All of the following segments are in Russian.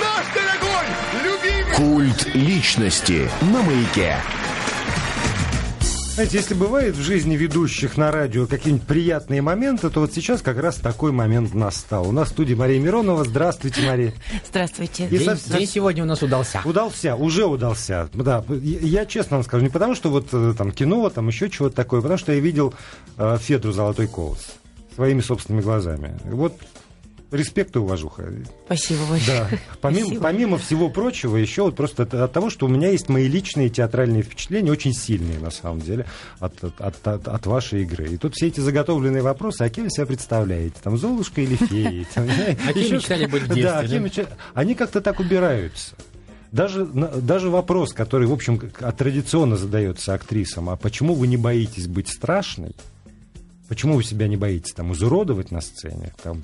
наш дорогой, любимый... Культ личности на маяке. Знаете, если бывает в жизни ведущих на радио какие-нибудь приятные моменты, то вот сейчас как раз такой момент настал. У нас в студии Мария Миронова. Здравствуйте, Мария. Здравствуйте. И День, со- день сегодня у нас удался. Удался, уже удался. Да, я честно вам скажу, не потому что вот э, там кино, там еще чего-то такое, а потому что я видел э, Федру Золотой Колос своими собственными глазами. Вот респект и уважуха. Спасибо большое. Да. Помимо, Спасибо. помимо всего прочего, еще вот просто от, от того, что у меня есть мои личные театральные впечатления, очень сильные на самом деле, от, от, от, от- вашей игры. И тут все эти заготовленные вопросы, а кем вы себя представляете? Там Золушка или феи? А кем мечтали быть в детстве, мечта- они как-то так убираются. Даже, даже вопрос, который, в общем, а традиционно задается актрисам, а почему вы не боитесь быть страшной? Почему вы себя не боитесь там изуродовать на сцене? Там,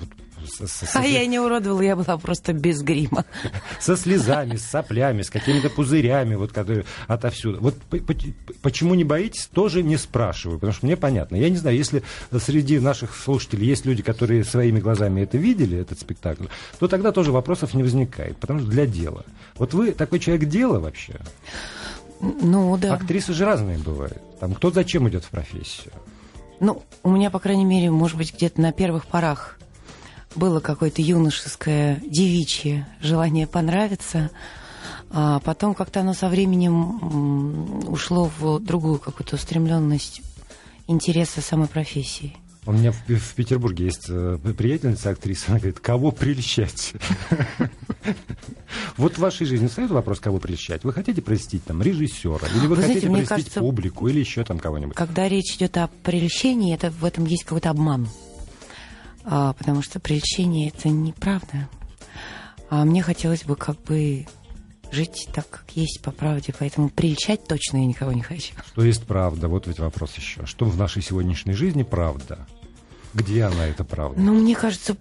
со- со- со- А я не уродовала, я была просто без грима. со слезами, с соплями, с какими-то пузырями, вот которые отовсюду. Вот по- по- почему не боитесь, тоже не спрашиваю, потому что мне понятно. Я не знаю, если среди наших слушателей есть люди, которые своими глазами это видели, этот спектакль, то тогда тоже вопросов не возникает, потому что для дела. Вот вы такой человек дела вообще. Ну, да. Актрисы же разные бывают. Там кто зачем идет в профессию? Ну, у меня, по крайней мере, может быть, где-то на первых порах было какое-то юношеское, девичье желание понравиться. А потом как-то оно со временем ушло в другую какую-то устремленность интереса самой профессии. У меня в, в Петербурге есть э, приятельница актриса, она говорит, кого прельщать? Вот в вашей жизни встает вопрос, кого прельщать? Вы хотите прельстить там режиссера? Или вы, Вы знаете, хотите мне прельстить кажется- публику? Или еще там кого-нибудь? Когда речь идет о прельщении, это в этом есть какой-то обман. А, потому что прельщение это неправда. А мне хотелось бы как бы жить так, как есть по правде, поэтому прельщать точно я никого не хочу. Что есть правда? Вот ведь вопрос еще. Что в нашей сегодняшней жизни правда? Где она, эта правда? Ну, мне кажется,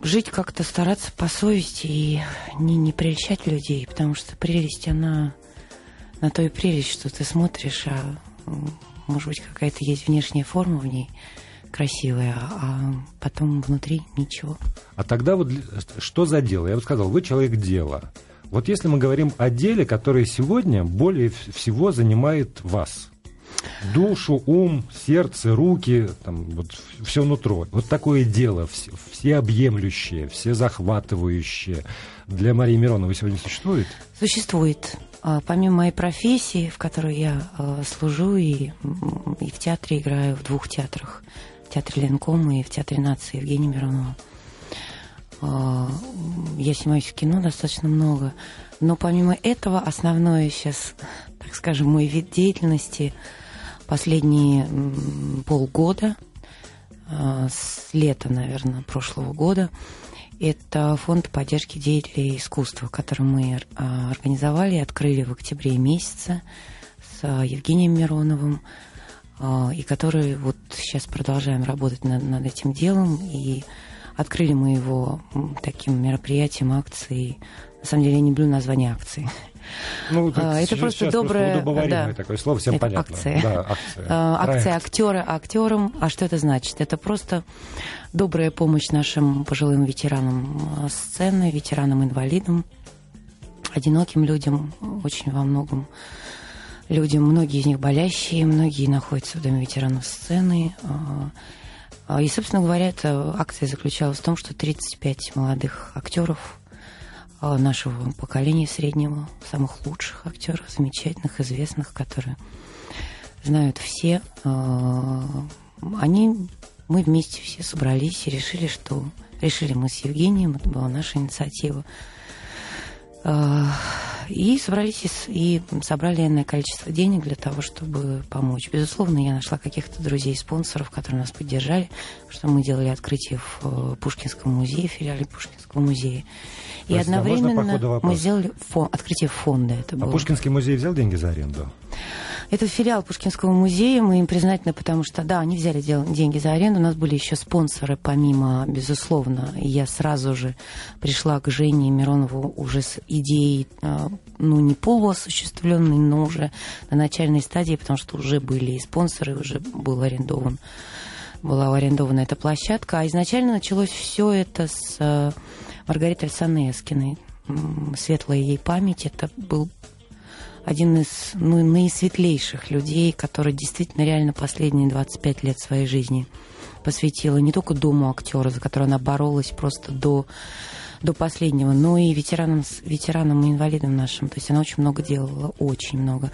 жить как-то стараться по совести и не, не прельщать людей, потому что прелесть, она на то и прелесть, что ты смотришь, а может быть какая-то есть внешняя форма в ней красивая, а потом внутри ничего. А тогда вот что за дело? Я бы сказал, вы человек дела. Вот если мы говорим о деле, которое сегодня более всего занимает вас. Душу, ум, сердце, руки, там, вот все нутро. Вот такое дело, все, всеобъемлющее, всезахватывающее. Для Марии Мироновой сегодня существует? Существует. А, Помимо моей профессии, в которой я э, служу и, и в театре играю, в двух театрах. Театре Ленкома и в театре нации Евгения Миронова. А, Я снимаюсь в кино достаточно много. Но помимо этого, основное сейчас, так скажем, мой вид деятельности последние полгода, а, с лета, наверное, прошлого года, это фонд поддержки деятелей искусства, который мы а, организовали и открыли в октябре месяце с Евгением Мироновым, и который вот сейчас продолжаем работать над, над этим делом. И открыли мы его таким мероприятием, акцией. На самом деле я не люблю название акции. Ну, А, это сейчас- просто доброе- удобоваримое да. такое слово, всем Это понятно. акция. Да, акция. А, Акция актера актерам. А что это значит? Это просто добрая помощь нашим пожилым ветеранам а, сцены, ветеранам-инвалидам, одиноким людям, очень во многом людям. Многие из них болящие, многие находятся в Доме ветеранов сцены. А, а, И, собственно говоря, эта акция заключалась в том, что 35 молодых актеров а, нашего поколения среднего, самых лучших актеров, замечательных, известных, которые знают все. Они, мы вместе все собрались и решили, что решили мы с Евгением, это была наша инициатива, и собрались и с- и собрали энное количество денег для того, чтобы помочь. Безусловно, я нашла каких-то друзей, спонсоров, которые нас поддержали, что мы делали открытие в э, Пушкинском музее, филиале Пушкинского музея. И Простите, а одновременно вопрос? мы сделали фон- открытие фонда. Это А было. Пушкинский музей взял деньги за аренду? Это филиал Пушкинского музея. Мы им признательны, потому что, да, они взяли дел- деньги за аренду. У нас были еще спонсоры, помимо, безусловно. И я сразу же пришла к Жене Миронову уже с идеей, э, ну, не полуосуществленной, но уже на начальной стадии, потому что уже были и спонсоры, уже был арендован была арендована эта площадка. А изначально началось все это с э, Маргаритой Александровной Эскиной, светлая ей память. Это был один из ну, наисветлейших людей, который действительно реально последние 25 лет своей жизни посвятила не только Дому актера, за который она боролась просто до, до последнего, но и ветеранам, ветеранам и инвалидам нашим. То есть она очень много делала, очень много.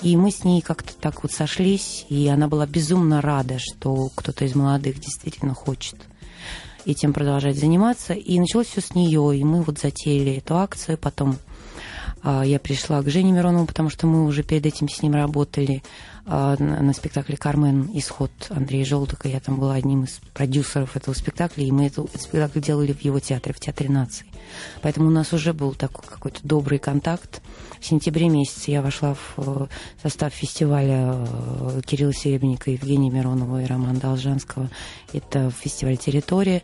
И мы с ней как-то так вот сошлись, и она была безумно рада, что кто-то из молодых действительно хочет этим продолжать заниматься. И началось все с нее, и мы вот затеяли эту акцию, потом а, я пришла к Жене Миронову, потому что мы уже перед этим с ним работали на спектакле «Кармен. Исход» Андрея Желтыка. Я там была одним из продюсеров этого спектакля, и мы этот спектакль делали в его театре, в Театре нации. Поэтому у нас уже был такой какой-то добрый контакт. В сентябре месяце я вошла в э, состав фестиваля э, Кирилла Серебренника, Евгения Миронова и Романа Должанского. Это фестиваль «Территория».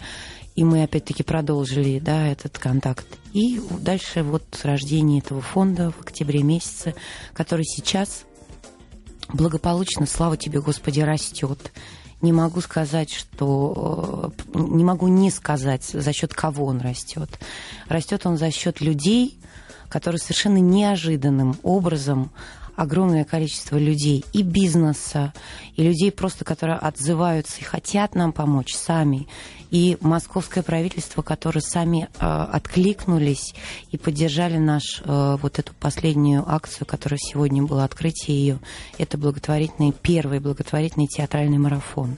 И мы опять-таки продолжили да, этот контакт. И дальше вот рождение этого фонда в октябре месяце, который сейчас благополучно, слава тебе, Господи, растет. Не могу сказать, что... Э, не могу не сказать, за счет кого он растет. Растет он за счет людей, которые совершенно неожиданным образом огромное количество людей и бизнеса, и людей просто, которые отзываются и хотят нам помочь сами, и московское правительство, которые сами э, откликнулись и поддержали наш э, вот эту последнюю акцию, которая сегодня было открытие ее. Это благотворительный, первый благотворительный театральный марафон.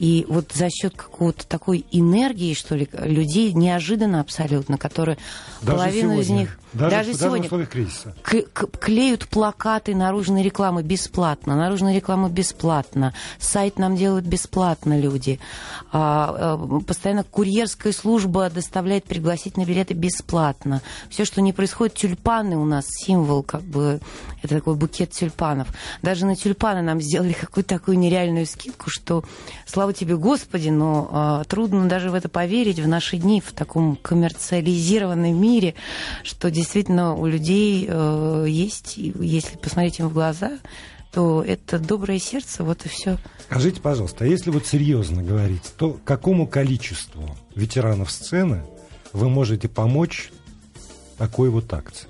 И вот за счет какого-то такой энергии, что ли, людей неожиданно абсолютно, которые даже половину сегодня. из них даже, даже сегодня условиях кризиса. клеют плакаты наружной рекламы бесплатно, наружная реклама бесплатно, сайт нам делают бесплатно люди, а, а, постоянно курьерская служба доставляет пригласительные билеты бесплатно. Все, что не происходит, тюльпаны у нас символ, как бы это такой букет тюльпанов. Даже на тюльпаны нам сделали какую-то такую нереальную скидку, что слава тебе, Господи, но а, трудно даже в это поверить в наши дни, в таком коммерциализированном мире, что действительно у людей э, есть, если посмотреть им в глаза, то это доброе сердце, вот и все. Скажите, пожалуйста, а если вот серьезно говорить, то какому количеству ветеранов сцены вы можете помочь такой вот акции?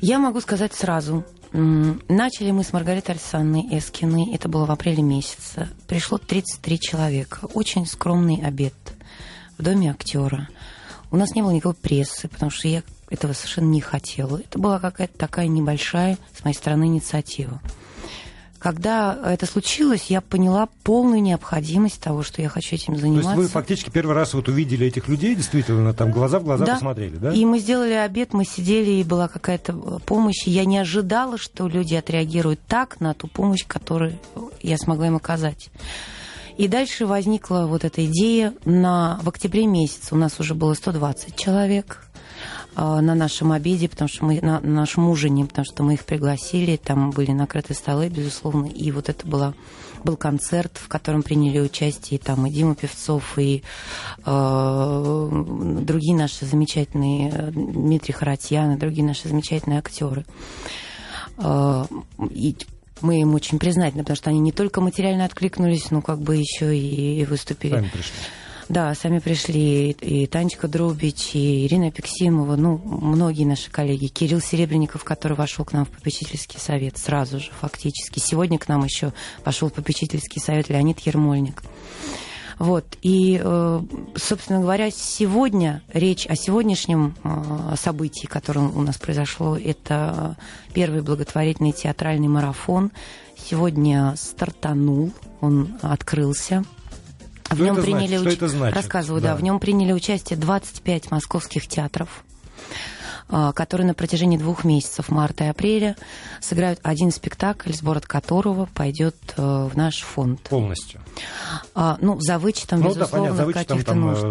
Я могу сказать сразу, Начали мы с Маргаритой Александровной Эскиной. Это было в апреле месяце. Пришло 33 человека. Очень скромный обед в доме актера. У нас не было никакой прессы, потому что я этого совершенно не хотела. Это была какая-то такая небольшая, с моей стороны, инициатива. Когда это случилось, я поняла полную необходимость того, что я хочу этим заниматься. То есть вы фактически первый раз вот увидели этих людей, действительно, там глаза в глаза да. посмотрели, да? И мы сделали обед, мы сидели, и была какая-то помощь. И я не ожидала, что люди отреагируют так на ту помощь, которую я смогла им оказать. И дальше возникла вот эта идея. На, в октябре месяце у нас уже было 120 человек на нашем обеде, потому что мы на нашем ужине, потому что мы их пригласили, там были накрыты столы, безусловно, и вот это была был концерт, в котором приняли участие там и Дима Певцов, и э, другие наши замечательные, Дмитрий Харатьян, и другие наши замечательные актеры. Э, и мы им очень признательны, потому что они не только материально откликнулись, но как бы еще и выступили. Сами пришли. Да, сами пришли и Танечка Дробич, и Ирина Пиксимова, ну, многие наши коллеги. Кирилл Серебренников, который вошел к нам в попечительский совет сразу же, фактически. Сегодня к нам еще вошел в попечительский совет Леонид Ермольник. Вот. И, э, собственно говоря, сегодня речь о сегодняшнем э, событии, которое у нас произошло, это первый благотворительный театральный марафон. Сегодня стартанул, он открылся. В нем приняли значит? Уч... Что это значит? Рассказываю, да. да. В нем приняли участие 25 московских театров а, которые на протяжении двух месяцев, марта и апреля, сыграют один спектакль, сбор от которого пойдет э, в наш фонд. Полностью? А, ну, за вычетом, ну, безусловно, да, каких-то нужд.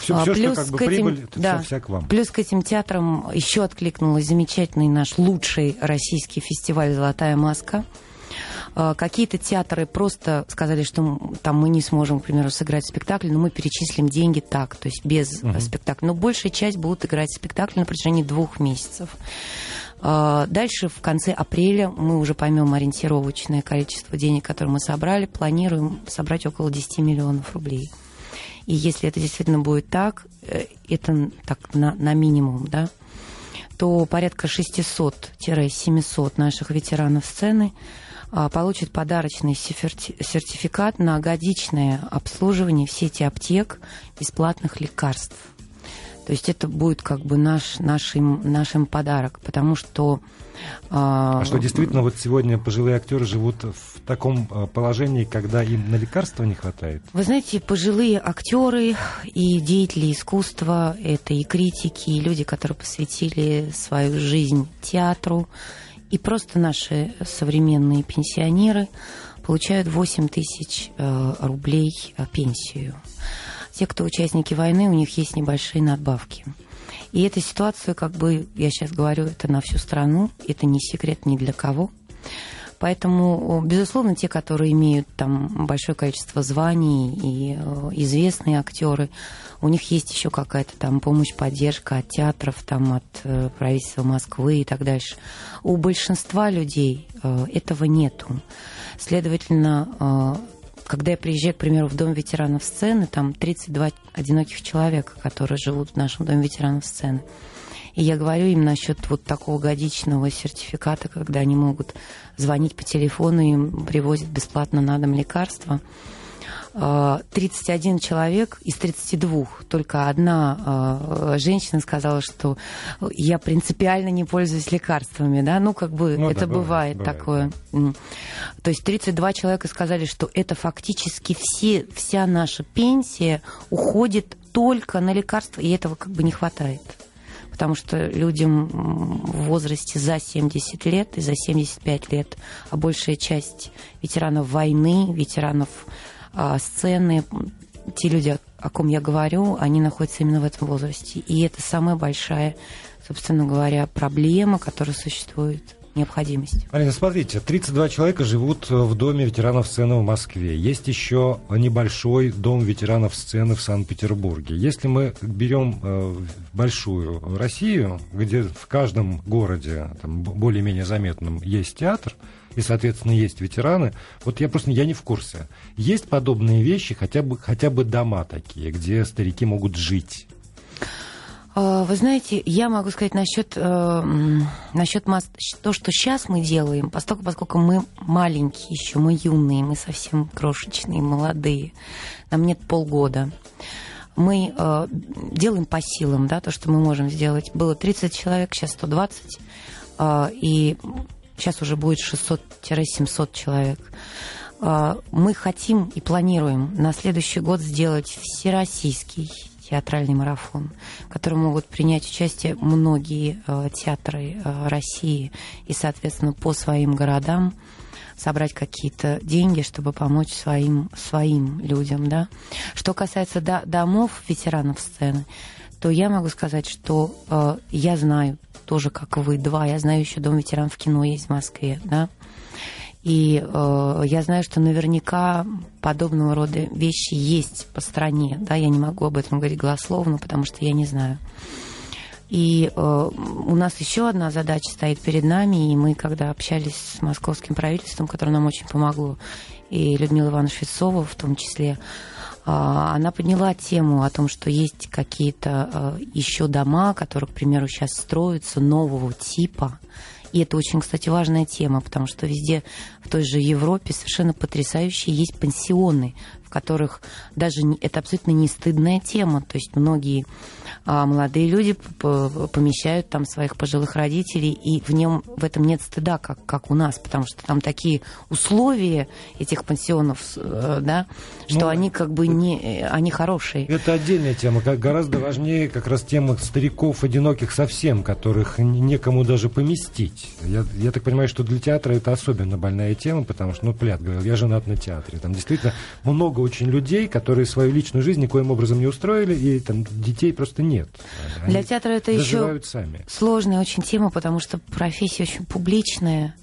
Все, а, все, плюс что как бы к этим, прибыль, да, все, вся к вам. Плюс к этим театрам еще откликнулась замечательный наш лучший российский фестиваль «Золотая маска», а, какие-то театры просто сказали, что там мы не сможем, к примеру, сыграть спектакль, но мы перечислим деньги так, то есть без uh-huh. спектакля. Но большая часть будут играть спектакль на протяжении двух месяцев. А, дальше, в конце апреля, мы уже поймем ориентировочное количество денег, которые мы собрали. Планируем собрать около 10 миллионов рублей. И если это действительно будет так, э, это так на, на минимум, да, то порядка 600-700 наших ветеранов сцены а, получат подарочный сертификат на годичное обслуживание в сети аптек бесплатных лекарств. То есть это будет как бы наш, нашим, нашим подарок, потому что... А, а что действительно вот сегодня пожилые актеры живут в таком а, положении, когда им на лекарства не хватает? Вы знаете, пожилые актеры и деятели искусства, это и критики, и люди, которые посвятили свою жизнь театру, и просто наши современные пенсионеры получают 8 тысяч э, рублей э, пенсию. Те, кто участники войны, у них есть небольшие надбавки. И эта ситуация, как бы, я сейчас говорю, это на всю страну, это не секрет ни для кого. Поэтому, безусловно, те, которые имеют там большое количество званий и э, известные актеры, у них есть еще какая-то там помощь, поддержка от театров, там, от э, правительства Москвы и так дальше. У большинства людей э, этого нету. Следовательно, когда я приезжаю, к примеру, в Дом ветеранов сцены, там 32 одиноких человека, которые живут в нашем Доме ветеранов сцены. И я говорю им насчет вот такого годичного сертификата, когда они могут звонить по телефону, им привозят бесплатно на дом лекарства. 31 а, человек из 32, только одна а, женщина сказала, что я принципиально не пользуюсь лекарствами, да, ну, как бы ну, это да, бывает, бывает такое. Да. То есть 32 человека сказали, что это фактически все, вся наша пенсия уходит только на лекарства, и этого как бы не хватает потому что людям в возрасте за 70 лет и за 75 лет, а большая часть ветеранов войны, ветеранов а, сцены, те люди, о ком я говорю, они находятся именно в этом возрасте. И это самая большая, собственно говоря, проблема, которая существует необходимость. Марина, смотрите, 32 человека живут в доме ветеранов сцены в Москве. Есть еще небольшой дом ветеранов сцены в Санкт-Петербурге. Если мы берем э, большую Россию, где в каждом городе, более-менее заметном, есть театр, и, соответственно, есть ветераны. Вот я просто я не в курсе. Есть подобные вещи, хотя бы, хотя бы дома такие, где старики могут жить? А, вы знаете, я могу сказать насчет, э, насчет то, что сейчас мы делаем, поскольку, поскольку мы маленькие еще, мы юные, мы совсем крошечные, молодые, нам нет полгода. Мы э, делаем по силам, да, то, что мы можем сделать. Было 30 человек, сейчас 120, э, и сейчас уже будет 600-700 человек. Э, мы хотим и планируем на следующий год сделать всероссийский театральный марафон, в котором могут принять участие многие э, театры э, России и, соответственно, по своим городам собрать какие-то деньги, чтобы помочь своим, своим людям. Да? Что касается до, домов ветеранов сцены, то я могу сказать, что э, я знаю тоже, как вы, два, я знаю еще Дом ветеранов кино есть в Москве, да, и э, я знаю, что наверняка подобного рода вещи есть по стране. Да, я не могу об этом говорить голословно, потому что я не знаю. И э, у нас еще одна задача стоит перед нами, и мы, когда общались с московским правительством, которое нам очень помогло, и Людмила Ивановна Швецова в том числе, э, она подняла тему о том, что есть какие-то э, еще дома, которые, к примеру, сейчас строятся нового типа, и это очень, кстати, важная тема, потому что везде в той же Европе совершенно потрясающие есть пансионы, в которых даже это абсолютно не стыдная тема. То есть многие молодые люди помещают там своих пожилых родителей, и в нем в этом нет стыда, как, как у нас, потому что там такие условия этих пансионов, э, да, что ну, они как бы не, они хорошие. Это отдельная тема, как гораздо важнее как раз тема стариков одиноких совсем, которых некому даже поместить. Я, я так понимаю, что для театра это особенно больная тема, потому что, ну, Плят говорил, я женат на театре. Там действительно много очень людей, которые свою личную жизнь никоим образом не устроили, и там детей просто нет. Они Для театра это еще сами. сложная очень тема, потому что профессия очень публичная.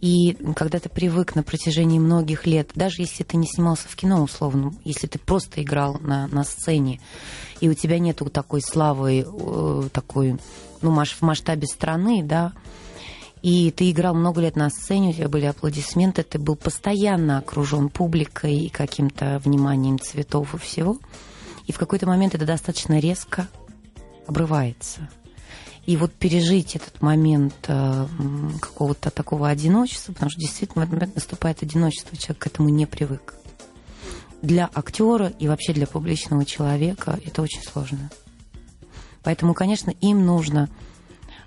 И когда ты привык на протяжении многих лет, даже если ты не снимался в кино, условно, если ты просто играл на, на сцене, и у тебя нету такой славы, э, такой, ну, в масштабе страны, да, и ты играл много лет на сцене, у тебя были аплодисменты, ты был постоянно окружен публикой и каким-то вниманием цветов и всего. И в какой-то момент это достаточно резко обрывается. И вот пережить этот момент э, какого-то такого одиночества, потому что действительно в этот момент наступает одиночество, человек к этому не привык. Для актера и вообще для публичного человека это очень сложно. Поэтому, конечно, им нужно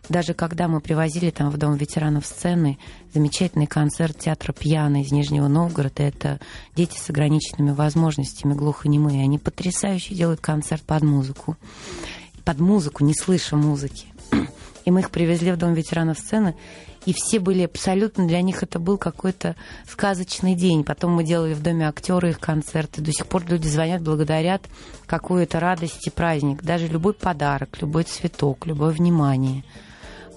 даже когда мы привозили там в Дом ветеранов сцены, замечательный концерт театра «Пьяно» из Нижнего Новгорода, это дети с ограниченными возможностями, глухонемые. Они потрясающе делают концерт под музыку. Под музыку, не слыша музыки. И мы их привезли в Дом ветеранов сцены, и все были абсолютно, для них это был какой-то сказочный день. Потом мы делали в Доме актера их концерты. До сих пор люди звонят, благодарят какую-то радость и праздник. Даже любой подарок, любой цветок, любое внимание –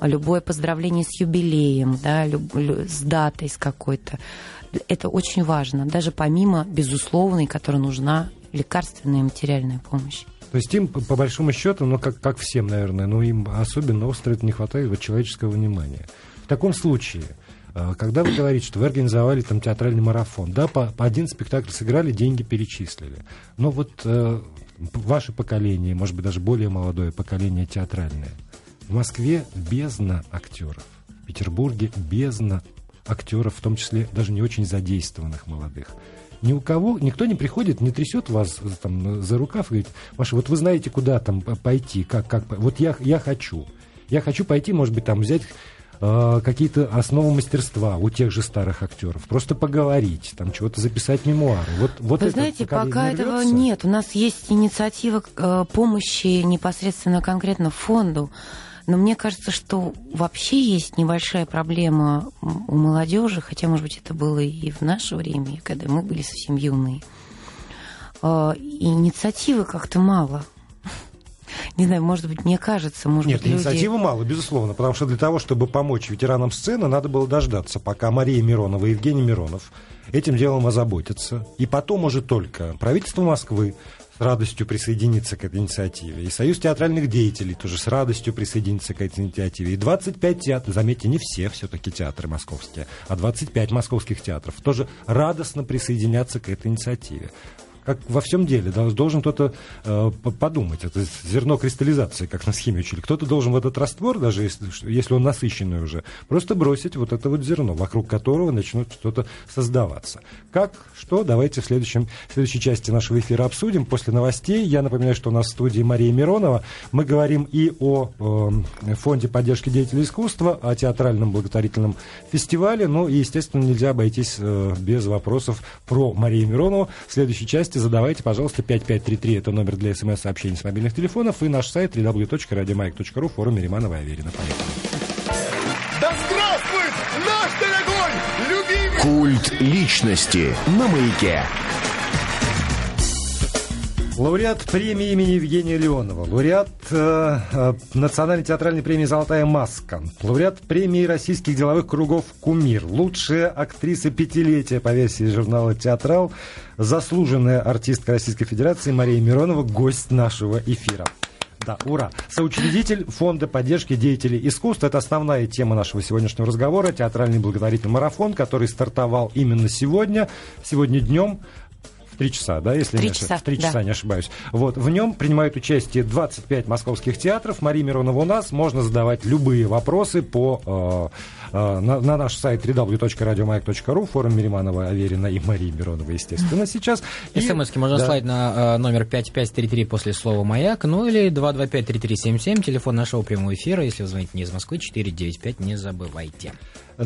любое поздравление с юбилеем, да, люб, с датой с какой-то. Это очень важно, даже помимо безусловной, которая нужна лекарственная и материальная помощь. То есть им, по большому счету, ну, как, как всем, наверное, но им особенно остро не хватает вот человеческого внимания. В таком случае, э, когда вы говорите, что вы организовали там театральный марафон, да, по, по один спектакль сыграли, деньги перечислили. Но вот э, ваше поколение, может быть, даже более молодое поколение театральное, в Москве бездна актеров. В Петербурге бездна актеров, в том числе даже не очень задействованных молодых. Ни у кого, никто не приходит, не трясет вас там, за рукав и говорит, Маша, вот вы знаете, куда там пойти, как, как, вот я, я хочу. Я хочу пойти, может быть, там взять э, какие-то основы мастерства у тех же старых актеров, просто поговорить, там чего-то записать мемуары. Вот, вот Вы знаете, пока этого нет. У нас есть инициатива э, помощи непосредственно конкретно фонду. Но мне кажется, что вообще есть небольшая проблема у молодежи, хотя, может быть, это было и в наше время, когда мы были совсем юные. А, инициативы как-то мало. Не знаю, может быть, мне кажется, может Нет, быть, люди... инициативы мало, безусловно, потому что для того, чтобы помочь ветеранам сцены, надо было дождаться, пока Мария Миронова и Евгений Миронов этим делом озаботятся. И потом уже только правительство Москвы с радостью присоединиться к этой инициативе. И Союз театральных деятелей тоже с радостью присоединиться к этой инициативе. И 25 театров, заметьте, не все все-таки театры московские, а 25 московских театров тоже радостно присоединятся к этой инициативе как во всем деле, должен кто-то э, подумать. Это зерно кристаллизации, как на схеме учили. Кто-то должен в этот раствор, даже если, если он насыщенный уже, просто бросить вот это вот зерно, вокруг которого начнет что-то создаваться. Как, что, давайте в, следующем, в следующей части нашего эфира обсудим. После новостей, я напоминаю, что у нас в студии Мария Миронова. Мы говорим и о э, фонде поддержки деятелей искусства, о театральном благотворительном фестивале. Ну и, естественно, нельзя обойтись э, без вопросов про Марию Миронову. В следующей части части задавайте, пожалуйста, 5533, это номер для смс-сообщений с мобильных телефонов, и наш сайт www.radiomаяк.ру, форум Мириманова и Аверина. Поехали. Да здравствует наш дорогой, любимый... Культ личности на маяке. Лауреат премии имени Евгения Леонова, лауреат э, э, Национальной театральной премии «Золотая маска», лауреат премии российских деловых кругов «Кумир», лучшая актриса пятилетия по версии журнала «Театрал», заслуженная артистка Российской Федерации Мария Миронова, гость нашего эфира. Да, ура. Соучредитель фонда поддержки деятелей искусства. Это основная тема нашего сегодняшнего разговора. Театральный благотворительный марафон, который стартовал именно сегодня, сегодня днем Три часа, да, если Три не часа, Три часа, не ошибаюсь. Вот, в нем принимают участие 25 московских театров. Мария Миронова у нас. Можно задавать любые вопросы по, э, э, на, на наш сайт www.radiomayak.ru, форум Мириманова, Аверина и Марии Миронова, естественно, сейчас. СМСки можно да. слать на э, номер 5533 после слова «Маяк», ну или 225-3377, телефон нашего прямого эфира, если вы звоните не из Москвы, 495, не забывайте.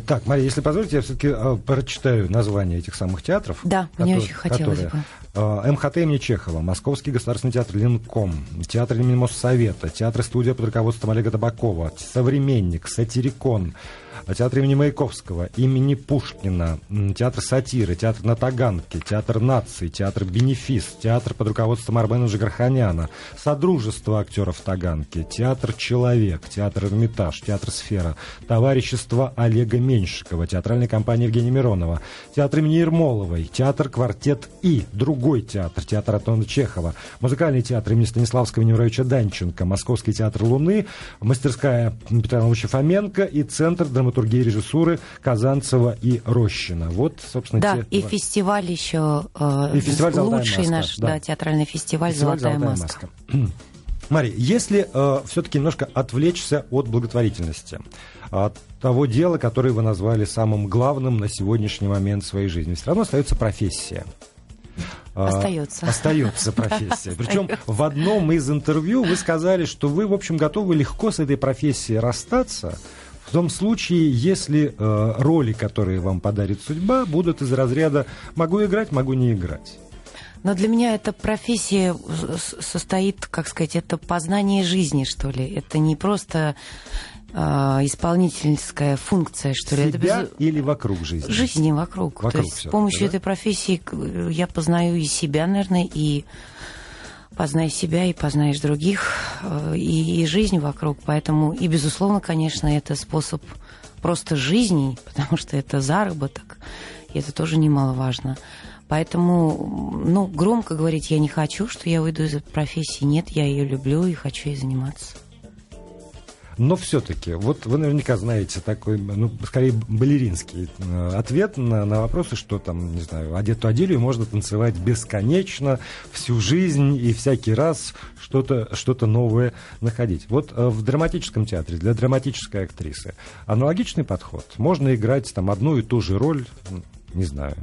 Так, Мария, если позволите, я все-таки э, прочитаю название этих самых театров. Да, которые, мне очень хотелось которые, бы. Э, МХТ имени Чехова, Московский государственный театр Ленком, театр имени Моссовета, театр-студия под руководством Олега Табакова, Современник, Сатирикон, театр имени Маяковского, имени Пушкина, театр сатиры, театр на Таганке, театр нации, театр Бенефис, театр под руководством Арбена Жигарханяна, Содружество актеров Таганки, театр Человек, театр Эрмитаж, театр Сфера, товарищество Олега Меньшикова, театральная компания Евгения Миронова, театр имени Ермоловой, театр Квартет И, другой театр, театр Антона Чехова, музыкальный театр имени Станиславского Невровича Данченко, Московский театр Луны, мастерская Петра Ивановича Фоменко и Центр драматургии и режиссуры Казанцева и Рощина. Вот, собственно, Да, те и два. фестиваль еще э, И фестиваль «Золотая лучший маска», наш, да. да. театральный фестиваль, Фестиваль «Золотая, маска». Мария, если э, все-таки немножко отвлечься от благотворительности, от того дела, которое вы назвали самым главным на сегодняшний момент своей жизни, все равно остается профессия. А, Остается. Остается профессия. Причем в одном из интервью вы сказали, что вы, в общем, готовы легко с этой профессией расстаться, в том случае, если э, роли, которые вам подарит судьба, будут из разряда «могу играть, могу не играть». Но для меня эта профессия состоит, как сказать, это познание жизни, что ли. Это не просто э, исполнительская функция, что ли. Это Себя без- или вокруг жизни? жизни вокруг. Вокруг То есть с помощью да? этой профессии к- я познаю и себя, наверное, и познай себя, и познаешь других, э, и, и жизнь вокруг. Поэтому, и, безусловно, конечно, это способ просто жизни, потому что это заработок, и это тоже немаловажно. Поэтому, ну, громко говорить я не хочу, что я выйду из этой профессии. Нет, я ее люблю и хочу ей заниматься. Но все-таки, вот вы наверняка знаете такой, ну, скорее, балеринский э, ответ на, на вопросы, что там, не знаю, одету Аделию можно танцевать бесконечно, всю жизнь и всякий раз что-то что новое находить. Вот э, в драматическом театре для драматической актрисы аналогичный подход. Можно играть там одну и ту же роль, не знаю,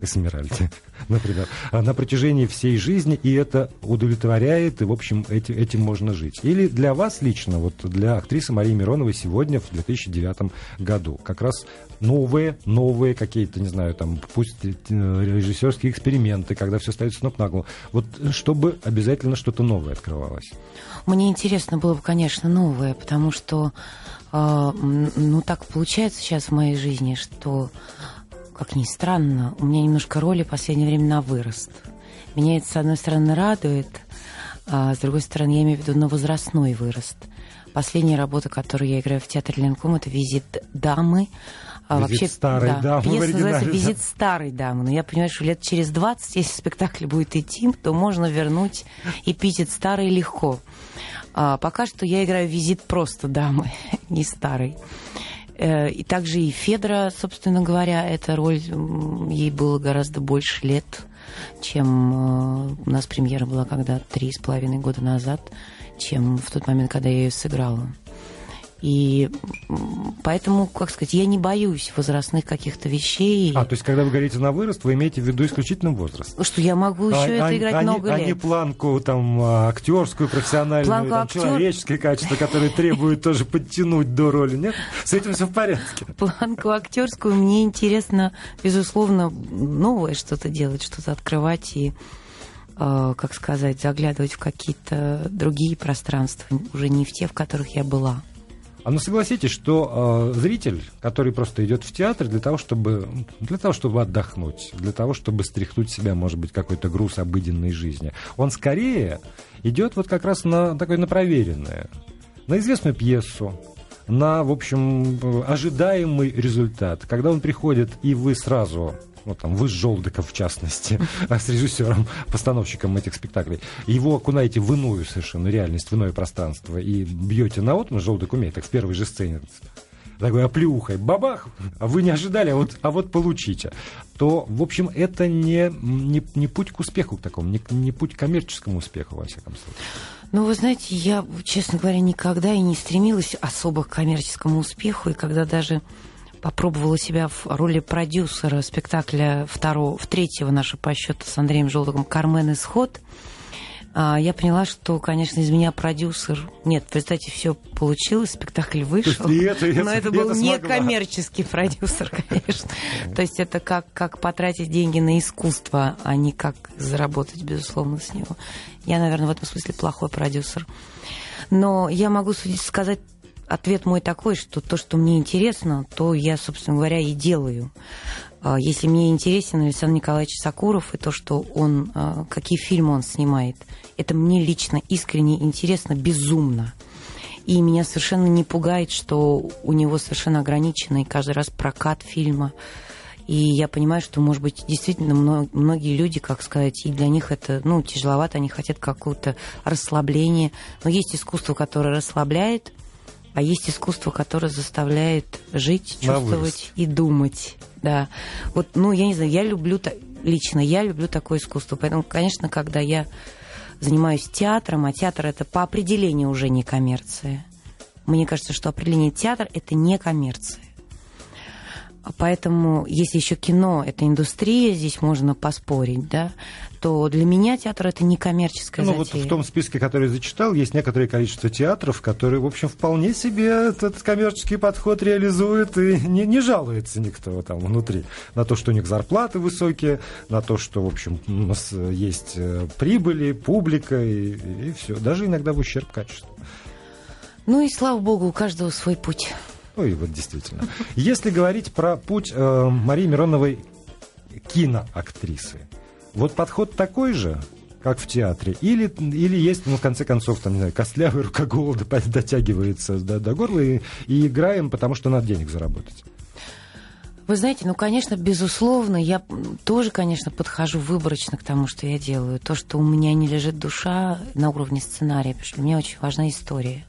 Эсмеральде, например, а на протяжении всей жизни, и это удовлетворяет, и, в общем, эти- этим можно жить. Или для вас лично, вот для актрисы Марии Мироновой сегодня, в 2009 году, как раз новые, новые какие-то, не знаю, там, пусть э, режиссерские эксперименты, когда все ставится с ног на голову, вот чтобы обязательно что-то новое открывалось. Мне интересно было бы, конечно, новое, потому что, э, ну, так получается сейчас в моей жизни, что, как ни странно, у меня немножко роли в последнее время на вырост. Меня это, с одной стороны, радует, а с другой стороны, я имею в виду на возрастной вырост. Последняя работа, которую я играю в театре Ленком, это «Визит дамы». А «Визит старой да, дамы» Пьеса называется оригинале, да. «Визит старой дамы». Но я понимаю, что лет через 20, если спектакль будет идти, то можно вернуть эпитет «старый» легко. А пока что я играю «Визит просто дамы», не старой. Э, И также и Федора, собственно говоря, эта роль, ей было гораздо больше лет, чем э, у нас премьера была когда три с половиной года назад, чем в тот момент, когда я ее сыграла. И поэтому, как сказать, я не боюсь возрастных каких-то вещей. А, то есть, когда вы говорите на вырост, вы имеете в виду исключительно возраст? Что я могу еще А- это а- играть а много а лет. не планку там а, актерскую, профессиональную, Планку там, актер- человеческое качество, которое требует тоже подтянуть до роли, нет? С этим все в порядке. планку актерскую. Мне интересно, безусловно, новое что-то делать, что-то открывать и, э, как сказать, заглядывать в какие-то другие пространства, уже не в те, в которых я была. А ну согласитесь, что э, зритель, который просто идет в театр для того, чтобы для того, чтобы отдохнуть, для того, чтобы стряхнуть себя, может быть, какой-то груз обыденной жизни, он скорее идет вот как раз на такое на проверенное, на известную пьесу, на, в общем, ожидаемый результат. Когда он приходит, и вы сразу вот там вы с Желдыков, в частности, с режиссером, постановщиком этих спектаклей, его окунаете в иную совершенно реальность, в иное пространство и бьете на отму, Желдык умеет, так в первой же сцене такой оплеухой, бабах, а вы не ожидали, а вот, а вот получите, то, в общем, это не, не, не путь к успеху к такому, не, не путь к коммерческому успеху, во всяком случае. Ну, вы знаете, я, честно говоря, никогда и не стремилась особо к коммерческому успеху, и когда даже попробовала себя в роли продюсера спектакля второго, в третьего нашего по счету с Андреем Желтоком «Кармен. Исход», а, я поняла, что, конечно, из меня продюсер... Нет, результате все получилось, спектакль вышел. и это, и но это- это и был это не смогла. коммерческий продюсер, конечно. То есть это как, как потратить деньги на искусство, а не как заработать, безусловно, с него. Я, наверное, в этом смысле плохой продюсер. Но я могу судить- сказать ответ мой такой, что то, что мне интересно, то я, собственно говоря, и делаю. А, Если мне интересен Александр Николаевич Сакуров и то, что он, а, какие фильмы он снимает, это мне лично искренне интересно, безумно. И меня совершенно не пугает, что у него совершенно ограниченный каждый раз прокат фильма. И я понимаю, что, может быть, действительно многие люди, как сказать, и для них это, ну, тяжеловато, они хотят какого-то расслабления. Но есть искусство, которое расслабляет, а есть искусство, которое заставляет жить, чувствовать и думать. Да. Вот, ну, я не знаю, я люблю, лично я люблю такое искусство. Поэтому, конечно, когда я занимаюсь театром, а театр это по определению уже не коммерция. Мне кажется, что определение театр это не коммерция. Поэтому, если еще кино это индустрия, здесь можно поспорить, да, то для меня театр это не коммерческая ну, затея. вот в том списке, который я зачитал, есть некоторое количество театров, которые, в общем, вполне себе этот коммерческий подход реализуют, и не, не жалуется никто там внутри на то, что у них зарплаты высокие, на то, что, в общем, у нас есть э, прибыли, публика и, и все. Даже иногда в ущерб качеству. Ну и слава богу, у каждого свой путь. И вот действительно. Если говорить про путь э, Марии Мироновой киноактрисы, вот подход такой же, как в театре? Или, или есть, ну, в конце концов, там, не знаю, костлявый рука голода дотягивается до, до горла и, и играем, потому что надо денег заработать? Вы знаете, ну, конечно, безусловно, я тоже, конечно, подхожу выборочно к тому, что я делаю. То, что у меня не лежит душа на уровне сценария, потому что мне очень важна история.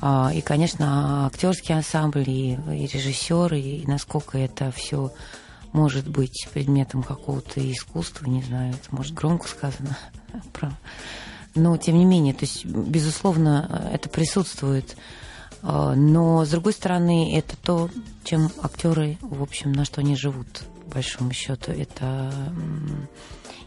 А, и, конечно, актерский ансамбль и, и режиссер, и насколько это все может быть предметом какого-то искусства, не знаю, это может громко сказано. Но, тем не менее, то есть, безусловно, это присутствует. А, но, с другой стороны, это то, чем актеры, в общем, на что они живут, по большому счету. Это...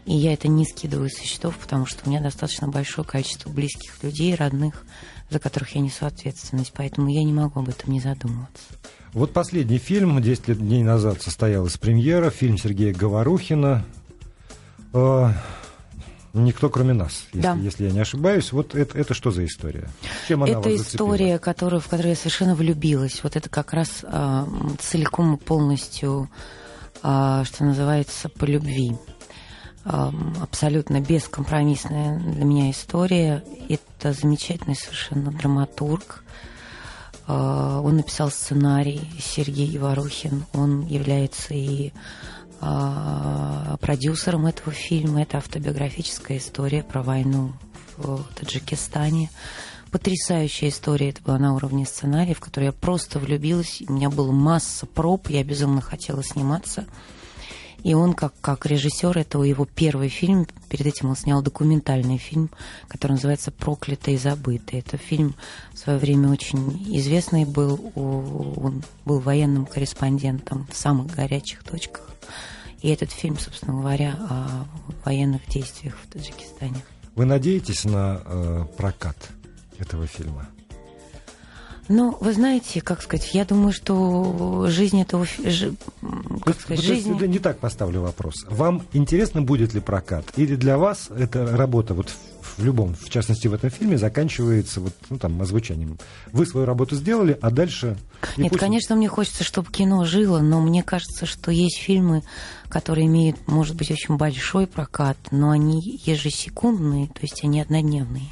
И я это не скидываю со счетов, потому что у меня достаточно большое количество близких людей, родных, за которых я несу ответственность, поэтому я не могу об этом не задумываться. Вот последний фильм, 10 лет дней назад состоялась премьера, фильм Сергея Говорухина э, «Никто, кроме нас», если, да. если я не ошибаюсь. Вот это, это что за история? Чем она это история, которую, в которую я совершенно влюбилась. Вот это как раз э, целиком и полностью, э, что называется, по любви абсолютно бескомпромиссная для меня история. Это замечательный совершенно драматург. А, он написал сценарий Сергей Ворухин. Он является и а, продюсером этого фильма. Это автобиографическая история про войну в Таджикистане. Потрясающая история. Это была на уровне сценария, в который я просто влюбилась. У меня была масса проб, я безумно хотела сниматься. И он, как, как режиссер, это его первый фильм. Перед этим он снял документальный фильм, который называется «Проклятый и забытый». Это фильм в свое время очень известный был. Он был военным корреспондентом в самых горячих точках. И этот фильм, собственно говоря, о военных действиях в Таджикистане. Вы надеетесь на э, прокат этого фильма? Ну, вы знаете, как сказать, я думаю, что жизнь этого... Как сказать, жизнь... Не так поставлю вопрос. Вам интересно, будет ли прокат? Или для вас эта работа вот в любом, в частности в этом фильме, заканчивается вот, ну, там, озвучанием. Вы свою работу сделали, а дальше... Нет, пусть... конечно, мне хочется, чтобы кино жило, но мне кажется, что есть фильмы, которые имеют, может быть, очень большой прокат, но они ежесекундные, то есть они однодневные.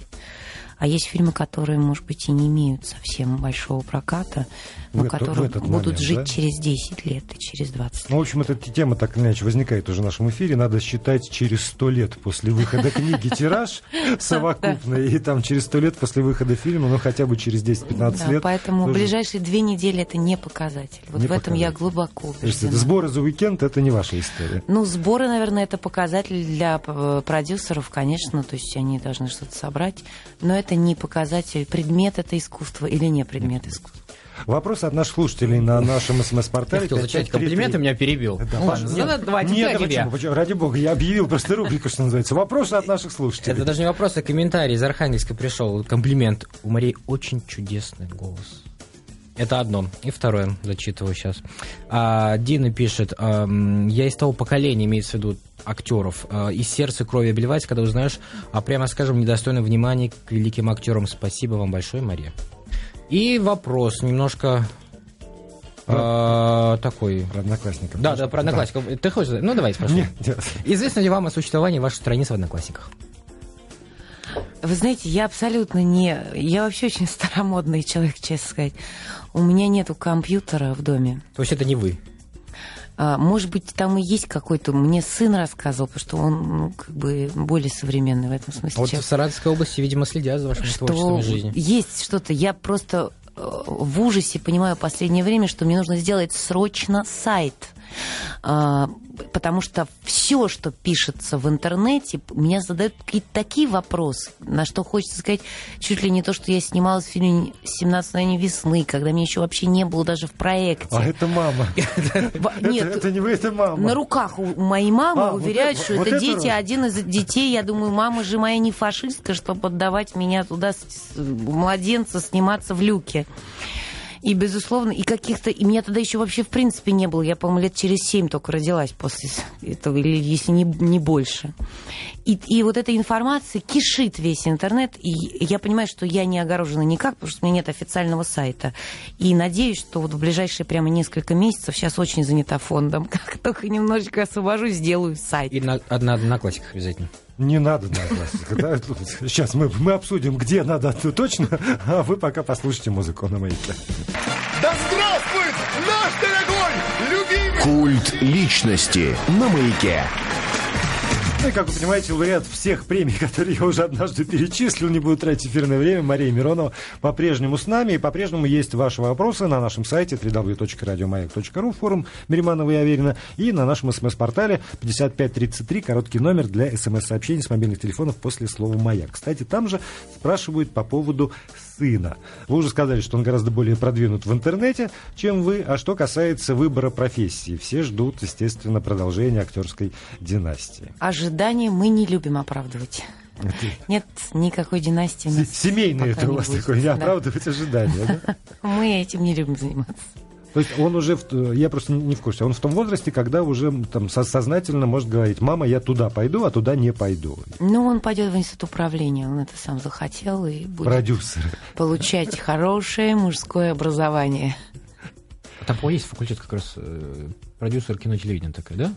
А есть фильмы, которые, может быть, и не имеют совсем большого проката, но в которые в будут момент, жить да? через 10 лет и через 20 лет. Ну, в общем, эта тема так или иначе возникает уже в нашем эфире. Надо считать через 100 лет после выхода книги тираж совокупный, и там через 100 лет после выхода фильма, ну, хотя бы через 10-15 лет. Поэтому ближайшие две недели это не показатель. Вот в этом я глубоко убеждена. Сборы за уикенд это не ваша история. Ну, сборы, наверное, это показатель для продюсеров, конечно, то есть они должны что-то собрать, но это не показатель, предмет это искусство или не предмет искусства. Вопрос от наших слушателей на нашем смс-портале. Я хотел зачать комплименты, меня перебил. Да, ну, ладно, ну, давайте нет, почему, почему? Ради бога, я объявил просто рубрику, что называется. Вопросы от наших слушателей. Это даже не вопрос, а комментарий из Архангельска пришел. Комплимент. У Марии очень чудесный голос. Это одно. И второе, зачитываю сейчас. А, Дина пишет, а, я из того поколения, имеется в виду актеров, а, из сердца крови обливается, когда узнаешь, а прямо скажем, недостойное внимания к великим актерам. Спасибо вам большое, Мария. И вопрос немножко а, такой. Про одноклассников. Да, да, про одноклассников. Да. Ты хочешь? Ну, давай спрошу. Нет, нет. Известно ли вам о существовании вашей страницы в одноклассниках? Вы знаете, я абсолютно не... Я вообще очень старомодный человек, честно сказать. У меня нету компьютера в доме. То есть это не вы? А, может быть, там и есть какой-то... Мне сын рассказывал, потому что он ну, как бы более современный в этом смысле. Вот чем- в Саратовской области, видимо, следят за вашим творчеством что жизнью. есть что-то. Я просто э, в ужасе понимаю в последнее время, что мне нужно сделать срочно сайт. А, Потому что все, что пишется в интернете, меня задают какие-то такие вопросы, на что хочется сказать чуть ли не то, что я снималась в фильме «17 мгновений весны», когда меня еще вообще не было даже в проекте. А это мама. Нет, это не вы, это мама. на руках у моей мамы А, уверяют, что это дети, один из детей. Я думаю, мама же моя не фашистка, чтобы отдавать меня туда, младенца, сниматься в люке. И, безусловно, и каких-то... И меня тогда еще вообще в принципе не было. Я, по-моему, лет через семь только родилась после этого, или если не, не больше. И, и вот эта информация кишит весь интернет. И я понимаю, что я не огорожена никак, потому что у меня нет официального сайта. И надеюсь, что вот в ближайшие прямо несколько месяцев, сейчас очень занята фондом, как только немножечко освобожусь, сделаю сайт. И на, одна одноклассниках обязательно. Не надо на классика. да, Сейчас мы, мы обсудим, где надо то точно, а вы пока послушайте музыку на маяке. Да здравствует наш дорогой, любимый... Культ личности на маяке. Ну и, как вы понимаете, лауреат всех премий, которые я уже однажды перечислил, не буду тратить эфирное время, Мария Миронова по-прежнему с нами. И по-прежнему есть ваши вопросы на нашем сайте www.radiomayak.ru, форум Мириманова и Аверина, и на нашем смс-портале 5533, короткий номер для смс-сообщений с мобильных телефонов после слова «Маяк». Кстати, там же спрашивают по поводу сына. Вы уже сказали, что он гораздо более продвинут в интернете, чем вы. А что касается выбора профессии, все ждут, естественно, продолжения актерской династии. Ожидания мы не любим оправдывать. Нет никакой династии. С- Семейное это у вас будет. такое, не Да. оправдывать ожидания, да? Мы этим не любим заниматься. То есть он уже, в- я просто не в курсе, он в том возрасте, когда уже там со- сознательно может говорить, мама, я туда пойду, а туда не пойду. Ну, он пойдет в институт управления, он это сам захотел и будет Продюсеры. получать хорошее мужское образование. А там, по есть факультет как раз э, продюсер кино телевидения такая, да?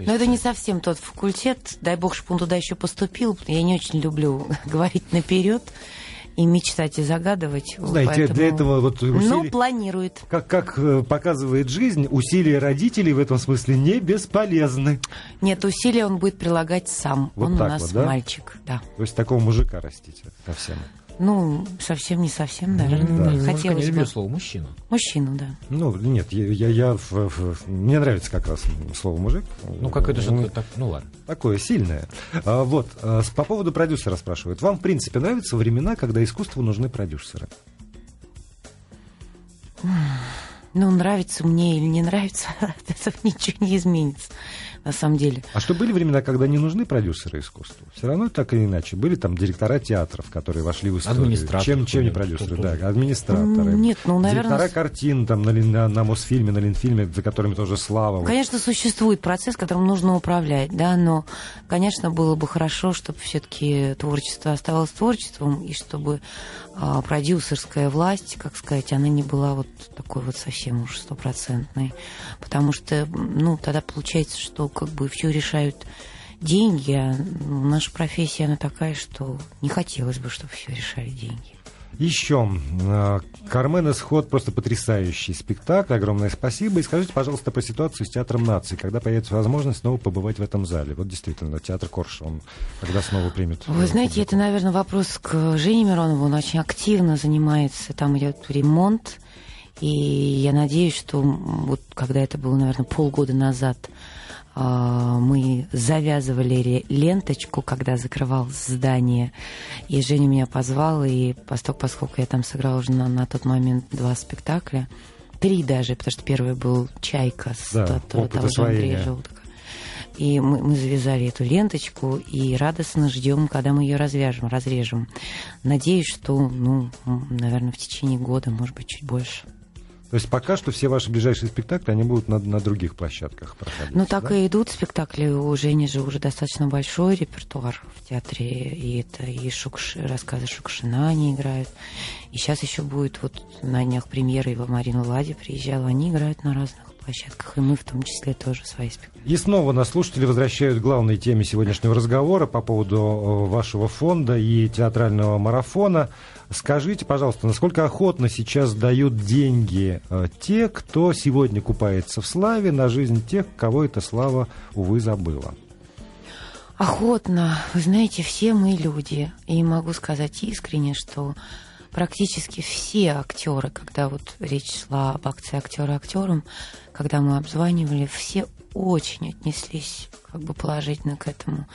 Но это не совсем тот факультет. Дай бог, чтобы он туда еще поступил. Я не очень люблю говорить наперед и мечтать и загадывать. Знаете, Поэтому- для этого вот Ну, усилий- планирует. как, как э, показывает жизнь, усилия родителей в этом смысле не бесполезны. Нет, усилия он будет прилагать сам. Вот он у нас вот, да? мальчик, да. То есть такого мужика растите совсем. Ну, совсем не совсем, даже. Ну, да. Хотелось не бы. люблю слово мужчина. Мужчину, да. Ну, нет, я, я, я в- в- мне нравится как раз слово мужик. Ну, как это же Ну, так, ну ладно. Такое сильное. А, вот, а, по поводу продюсера спрашивают. Вам, в принципе, нравятся времена, когда искусству нужны продюсеры? Ну, нравится мне или не нравится, от этого ничего не изменится, на самом деле. А что были времена, когда не нужны продюсеры искусству? Все равно так или иначе. Были там директора театров, которые вошли в историю. Администраторы Чем, чем не продюсеры, да, администраторы. Нет, ну, наверное, Директора картин там на, на, на Мосфильме, на Ленфильме, за которыми тоже слава. Конечно, существует процесс, которым нужно управлять, да, но, конечно, было бы хорошо, чтобы все-таки творчество оставалось творчеством, и чтобы а, продюсерская власть, как сказать, она не была вот такой вот совсем уж стопроцентной. Потому что, ну, тогда получается, что как бы все решают деньги, а ну, наша профессия, она такая, что не хотелось бы, чтобы все решали деньги. Еще. э, Кармен Исход просто потрясающий спектакль. Огромное спасибо. И скажите, пожалуйста, про ситуацию с Театром нации. Когда появится возможность снова побывать в этом зале? Вот действительно, театр Корша, он когда снова примет? Вы знаете, это, публику? наверное, вопрос к Жене Миронову. Он очень активно занимается. Там идет ремонт. И я надеюсь, что вот когда это было, наверное, полгода назад, а, мы завязывали ленточку, когда закрывалось здание. И Женя меня позвал, и поскольку, поскольку я там сыграла уже на, на тот момент два спектакля, три даже, потому что первый был «Чайка» с Да, того же Андрея. Желтого. И мы, мы завязали эту ленточку и радостно ждем, когда мы ее развяжем, разрежем. Надеюсь, что, ну, наверное, в течение года, может быть, чуть больше. То есть пока что все ваши ближайшие спектакли, они будут на, на других площадках проходить. Ну, так да? и идут спектакли. У Жени же уже достаточно большой репертуар в театре. И это и Шукш... рассказы Шукшина они играют, И сейчас еще будет вот на днях премьеры его Марина Лади приезжала. Они играют на разных площадках, и мы в том числе тоже свои спектакли. И снова нас слушатели возвращают к главной теме сегодняшнего разговора по поводу э, вашего фонда и театрального марафона. Скажите, пожалуйста, насколько охотно сейчас дают деньги э, те, кто сегодня купается в славе на жизнь тех, кого эта слава, увы, забыла? Охотно. Вы знаете, все мы люди. И могу сказать искренне, что практически все актеры, когда вот речь шла об акции актера актерам, когда мы обзванивали, все очень отнеслись как бы положительно к этому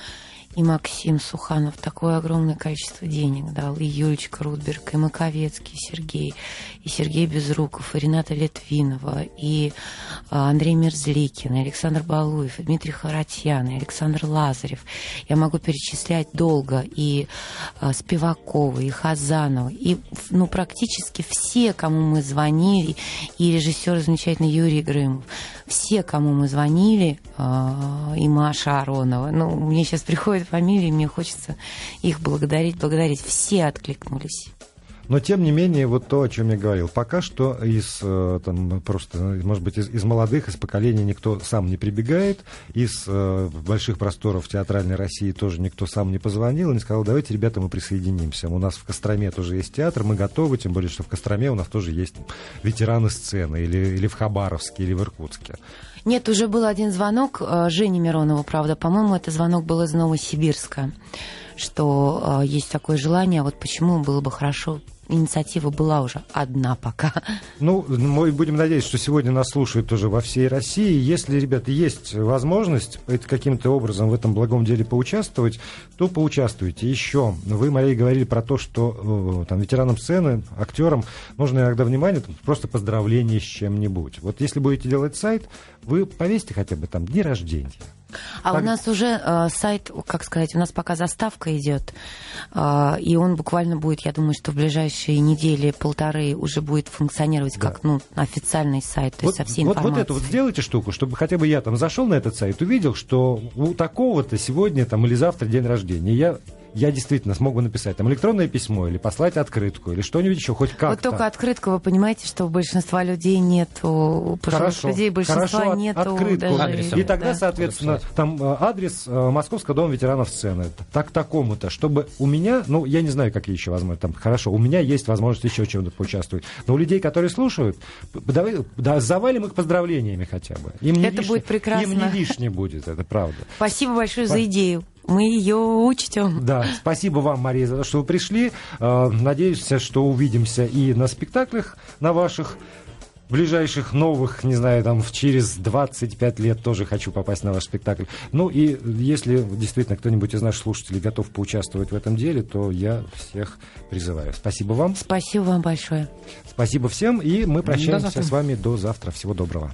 и Максим Суханов такое огромное количество денег дал, и Юлечка Рудберг, и Маковецкий Сергей, и Сергей Безруков, и Рената Литвинова, и а, Андрей Мерзликин, и Александр Балуев, и Дмитрий Харатьян, и Александр Лазарев. Я могу перечислять долго, и а, Спивакова, и Хазанова, и ну, практически все, кому мы звонили, и режиссер замечательный Юрий Грымов, все, кому мы звонили, а, и Маша Аронова, ну, мне сейчас приходят фамилии, мне хочется их благодарить, благодарить. Все откликнулись. Но, тем не менее, вот то, о чем я говорил, пока что из, э, там, просто, может быть, из, из молодых, из поколения никто сам не прибегает, из э, больших просторов театральной России тоже никто сам не позвонил и не сказал, давайте, ребята, мы присоединимся. У нас в Костроме тоже есть театр, мы готовы, тем более, что в Костроме у нас тоже есть ветераны сцены, или, или в Хабаровске, или в Иркутске. Нет, уже был один звонок э, Жени Миронова, правда. По-моему, это звонок был из Новосибирска, что э, есть такое желание, а вот почему было бы хорошо инициатива была уже одна пока. Ну, мы будем надеяться, что сегодня нас слушают тоже во всей России. Если, ребята, есть возможность каким-то образом в этом благом деле поучаствовать, то поучаствуйте. Еще вы, Мария, говорили про то, что э, там, ветеранам сцены, актерам нужно иногда внимание, там, просто поздравление с чем-нибудь. Вот если будете делать сайт, вы повесьте хотя бы там дни рождения а так... у нас уже э, сайт, как сказать, у нас пока заставка идет, э, и он буквально будет, я думаю, что в ближайшие недели полторы уже будет функционировать да. как ну, официальный сайт, то вот, есть со всей вот, информацией. Вот эту вот сделайте штуку, чтобы хотя бы я там зашел на этот сайт, увидел, что у такого-то сегодня там или завтра день рождения. Я я действительно смогу написать там электронное письмо или послать открытку или что-нибудь еще, хоть как-то. Вот только открытку вы понимаете, что у большинства людей нету, у хорошо, людей большинства хорошо, нету открытку. даже... И тогда, да. соответственно, там э, адрес э, Московского дома ветеранов сцены. Так такому-то, чтобы у меня, ну, я не знаю, какие еще возможности, там, хорошо, у меня есть возможность еще чем-то поучаствовать. Но у людей, которые слушают, давай, да, завалим их поздравлениями хотя бы. Им не это лишне, будет прекрасно. Им не лишне будет, это правда. Спасибо большое за идею мы ее учтем. Да, спасибо вам, Мария, за то, что вы пришли. Э, надеюсь, что увидимся и на спектаклях, на ваших ближайших новых, не знаю, там, через 25 лет тоже хочу попасть на ваш спектакль. Ну и если действительно кто-нибудь из наших слушателей готов поучаствовать в этом деле, то я всех призываю. Спасибо вам. Спасибо вам большое. Спасибо всем, и мы прощаемся с вами до завтра. Всего доброго.